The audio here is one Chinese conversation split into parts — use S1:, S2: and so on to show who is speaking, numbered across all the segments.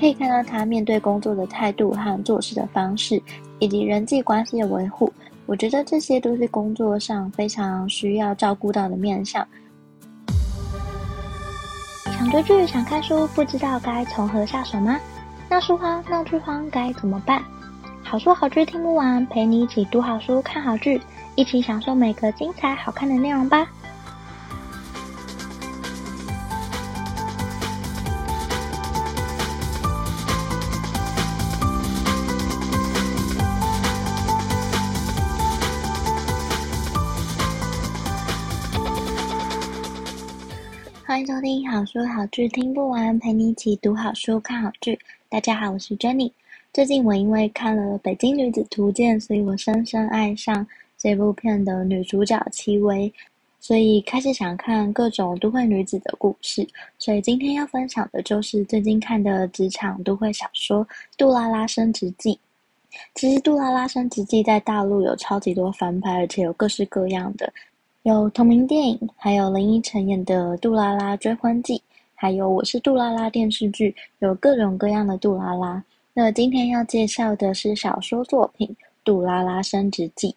S1: 可以看到他面对工作的态度和做事的方式，以及人际关系的维护。我觉得这些都是工作上非常需要照顾到的面向。想追剧、想看书，不知道该从何下手吗？闹书荒、闹剧荒该怎么办？好书好剧听不完，陪你一起读好书、看好剧，一起享受每个精彩好看的内容吧。欢迎收听好书好剧听不完，陪你一起读好书、看好剧。大家好，我是 Jenny。最近我因为看了《北京女子图鉴》，所以我深深爱上这部片的女主角戚薇，所以开始想看各种都会女子的故事。所以今天要分享的就是最近看的职场都会小说《杜拉拉升职记》。其实《杜拉拉升职记》在大陆有超级多翻拍，而且有各式各样的。有同名电影，还有林依晨演的《杜拉拉追婚记》，还有《我是杜拉拉》电视剧，有各种各样的杜拉拉。那今天要介绍的是小说作品《杜拉拉升职记》。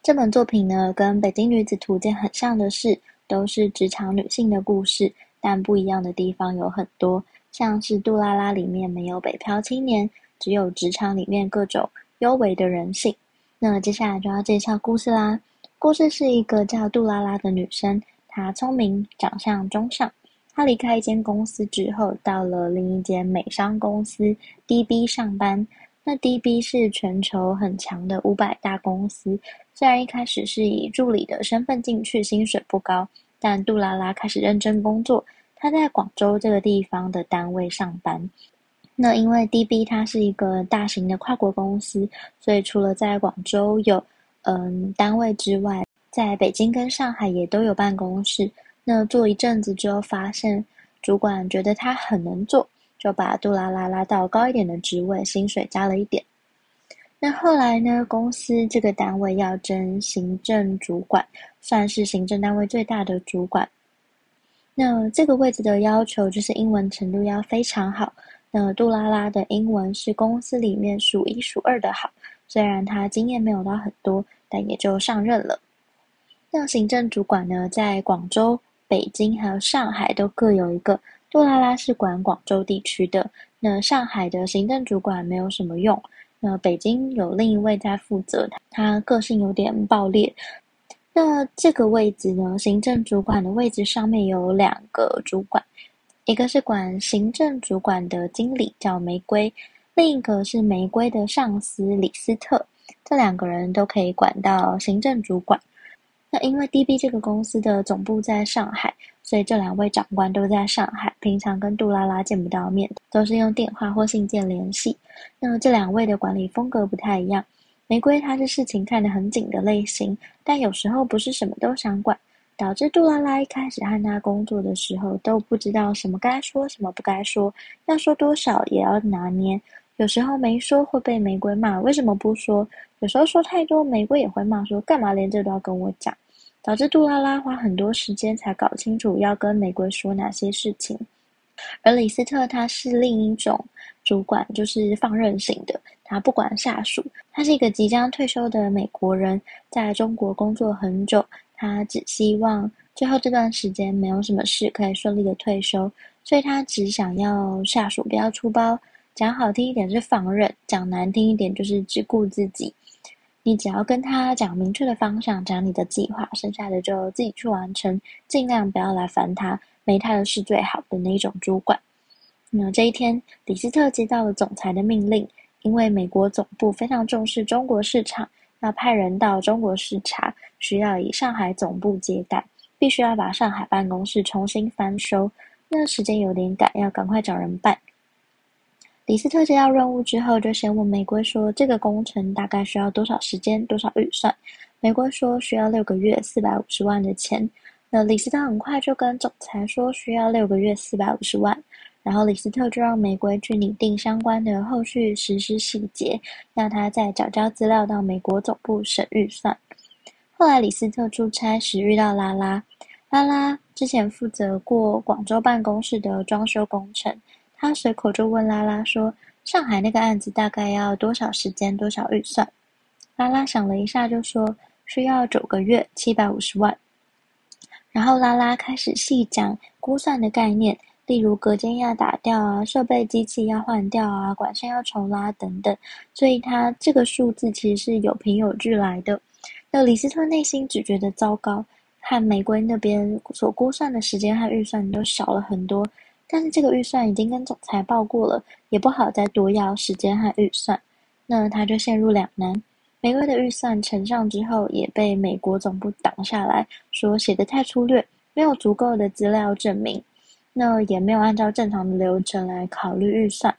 S1: 这本作品呢，跟《北京女子图鉴》很像的是，都是职场女性的故事，但不一样的地方有很多，像是杜拉拉里面没有北漂青年，只有职场里面各种幽微的人性。那接下来就要介绍故事啦。故事是一个叫杜拉拉的女生，她聪明，长相中上。她离开一间公司之后，到了另一间美商公司 DB 上班。那 DB 是全球很强的五百大公司。虽然一开始是以助理的身份进去，薪水不高，但杜拉拉开始认真工作。她在广州这个地方的单位上班。那因为 DB 它是一个大型的跨国公司，所以除了在广州有嗯，单位之外，在北京跟上海也都有办公室。那做一阵子之后，发现主管觉得他很能做，就把杜拉拉拉到高一点的职位，薪水加了一点。那后来呢，公司这个单位要争行政主管，算是行政单位最大的主管。那这个位置的要求就是英文程度要非常好。那杜拉拉的英文是公司里面数一数二的好，虽然他经验没有到很多。但也就上任了。那行政主管呢，在广州、北京还有上海都各有一个。杜拉拉是管广州地区的，那上海的行政主管没有什么用。那北京有另一位在负责，他个性有点暴烈。那这个位置呢，行政主管的位置上面有两个主管，一个是管行政主管的经理叫玫瑰，另一个是玫瑰的上司李斯特。这两个人都可以管到行政主管。那因为 DB 这个公司的总部在上海，所以这两位长官都在上海，平常跟杜拉拉见不到面，都是用电话或信件联系。那这两位的管理风格不太一样。玫瑰她是事情看得很紧的类型，但有时候不是什么都想管，导致杜拉拉一开始和他工作的时候都不知道什么该说，什么不该说，要说多少也要拿捏。有时候没说会被玫瑰骂，为什么不说？有时候说太多，玫瑰也会骂，说干嘛连这都要跟我讲，导致杜拉拉花很多时间才搞清楚要跟玫瑰说哪些事情。而李斯特他是另一种主管，就是放任型的，他不管下属。他是一个即将退休的美国人，在中国工作很久，他只希望最后这段时间没有什么事，可以顺利的退休，所以他只想要下属不要出包。讲好听一点是放任，讲难听一点就是只顾自己。你只要跟他讲明确的方向，讲你的计划，剩下的就自己去完成，尽量不要来烦他，没他的事最好的那一种主管。那这一天，李斯特接到了总裁的命令，因为美国总部非常重视中国市场，要派人到中国视察，需要以上海总部接待，必须要把上海办公室重新翻修。那时间有点赶，要赶快找人办。李斯特接到任务之后，就先问玫瑰说：“这个工程大概需要多少时间、多少预算？”玫瑰说：“需要六个月，四百五十万的钱。”那李斯特很快就跟总裁说：“需要六个月，四百五十万。”然后李斯特就让玫瑰去拟定相关的后续实施细节，让他再缴交资料到美国总部审预算。后来李斯特出差时遇到拉拉，拉拉之前负责过广州办公室的装修工程。他随口就问拉拉说：“上海那个案子大概要多少时间、多少预算？”拉拉想了一下，就说：“需要九个月，七百五十万。”然后拉拉开始细讲估算的概念，例如隔间要打掉啊，设备机器要换掉啊，管线要重拉等等。所以他这个数字其实是有凭有据来的。那李斯特内心只觉得糟糕，和玫瑰那边所估算的时间和预算都少了很多。但是这个预算已经跟总裁报过了，也不好再多要时间和预算。那他就陷入两难。玫瑰的预算呈上之后，也被美国总部挡下来，说写得太粗略，没有足够的资料证明，那也没有按照正常的流程来考虑预算。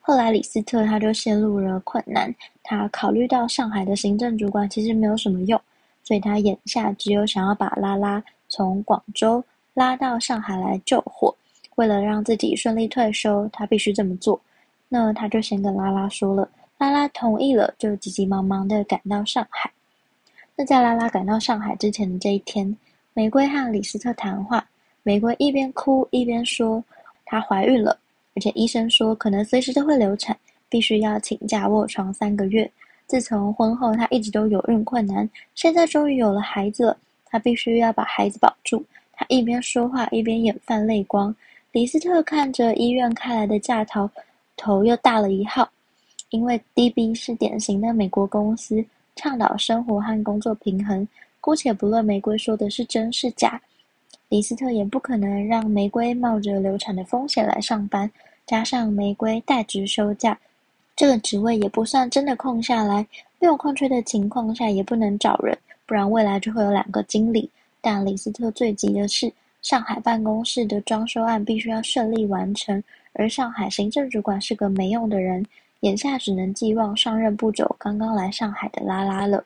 S1: 后来李斯特他就陷入了困难，他考虑到上海的行政主管其实没有什么用，所以他眼下只有想要把拉拉从广州拉到上海来救火。为了让自己顺利退休，他必须这么做。那他就先跟拉拉说了。拉拉同意了，就急急忙忙地赶到上海。那在拉拉赶到上海之前的这一天，玫瑰和李斯特谈话。玫瑰一边哭一边说，她怀孕了，而且医生说可能随时都会流产，必须要请假卧床三个月。自从婚后，她一直都有孕困难，现在终于有了孩子了，她必须要把孩子保住。她一边说话一边眼泛泪光。李斯特看着医院开来的假条，头又大了一号。因为 DB 是典型的美国公司，倡导生活和工作平衡。姑且不论玫瑰说的是真是假，李斯特也不可能让玫瑰冒着流产的风险来上班。加上玫瑰代职休假，这个职位也不算真的空下来。没有空缺的情况下，也不能找人，不然未来就会有两个经理。但李斯特最急的是，上海办公室的装修案必须要顺利完成，而上海行政主管是个没用的人。眼下只能寄望上任不久、刚刚来上海的拉拉了。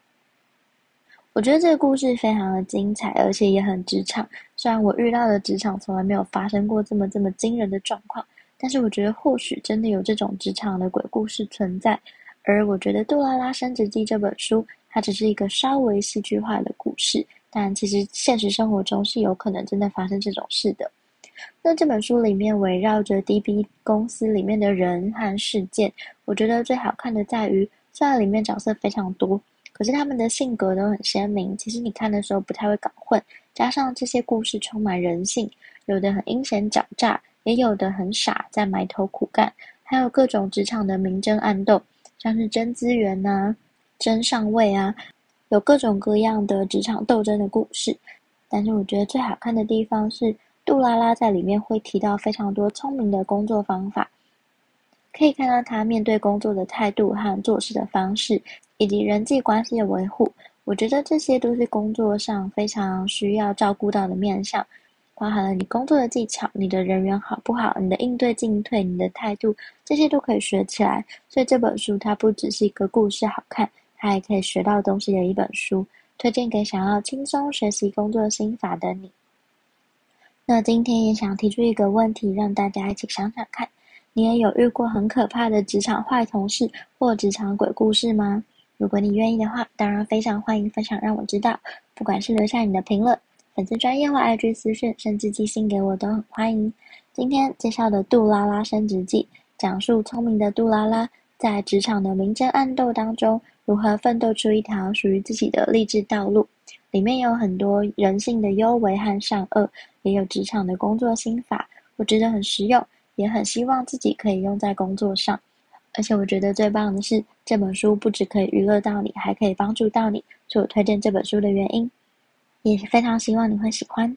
S1: 我觉得这个故事非常的精彩，而且也很职场。虽然我遇到的职场从来没有发生过这么这么惊人的状况，但是我觉得或许真的有这种职场的鬼故事存在。而我觉得《杜拉拉升职记》这本书，它只是一个稍微戏剧化的故事，但其实现实生活中是有可能真的发生这种事的。那这本书里面围绕着 DB 公司里面的人和事件，我觉得最好看的在于，虽然里面角色非常多，可是他们的性格都很鲜明。其实你看的时候不太会搞混，加上这些故事充满人性，有的很阴险狡诈，也有的很傻，在埋头苦干，还有各种职场的明争暗斗，像是争资源呐、啊、争上位啊，有各种各样的职场斗争的故事。但是我觉得最好看的地方是。杜拉拉在里面会提到非常多聪明的工作方法，可以看到他面对工作的态度和做事的方式，以及人际关系的维护。我觉得这些都是工作上非常需要照顾到的面向，包含了你工作的技巧、你的人缘好不好、你的应对进退、你的态度，这些都可以学起来。所以这本书它不只是一个故事好看，它还可以学到东西的一本书，推荐给想要轻松学习工作心法的你。那今天也想提出一个问题，让大家一起想想看：你也有遇过很可怕的职场坏同事或职场鬼故事吗？如果你愿意的话，当然非常欢迎分享，让我知道。不管是留下你的评论、粉丝专业或 IG 私讯，甚至寄信给我，都很欢迎。今天介绍的《杜拉拉升职记》，讲述聪明的杜拉拉在职场的明争暗斗当中，如何奋斗出一条属于自己的励志道路。里面有很多人性的优微和善恶，也有职场的工作心法，我觉得很实用，也很希望自己可以用在工作上。而且我觉得最棒的是，这本书不只可以娱乐到你，还可以帮助到你，是我推荐这本书的原因。也非常希望你会喜欢。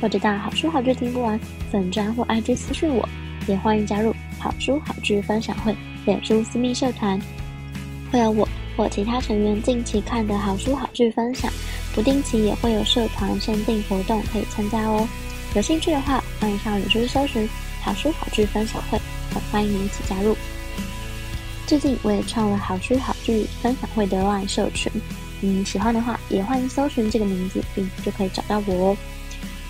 S1: 或者到好书好剧听不完粉专或 IG 私讯我，也欢迎加入好书好剧分享会脸书私密社团。会有我或其他成员近期看的好书好剧分享，不定期也会有社团限定活动可以参加哦。有兴趣的话，欢迎上脸书搜寻“好书好剧分享会”，很欢迎你一起加入。最近我也创了好书好剧分享会的 LINE 社群，嗯，喜欢的话也欢迎搜寻这个名字，并就可以找到我哦。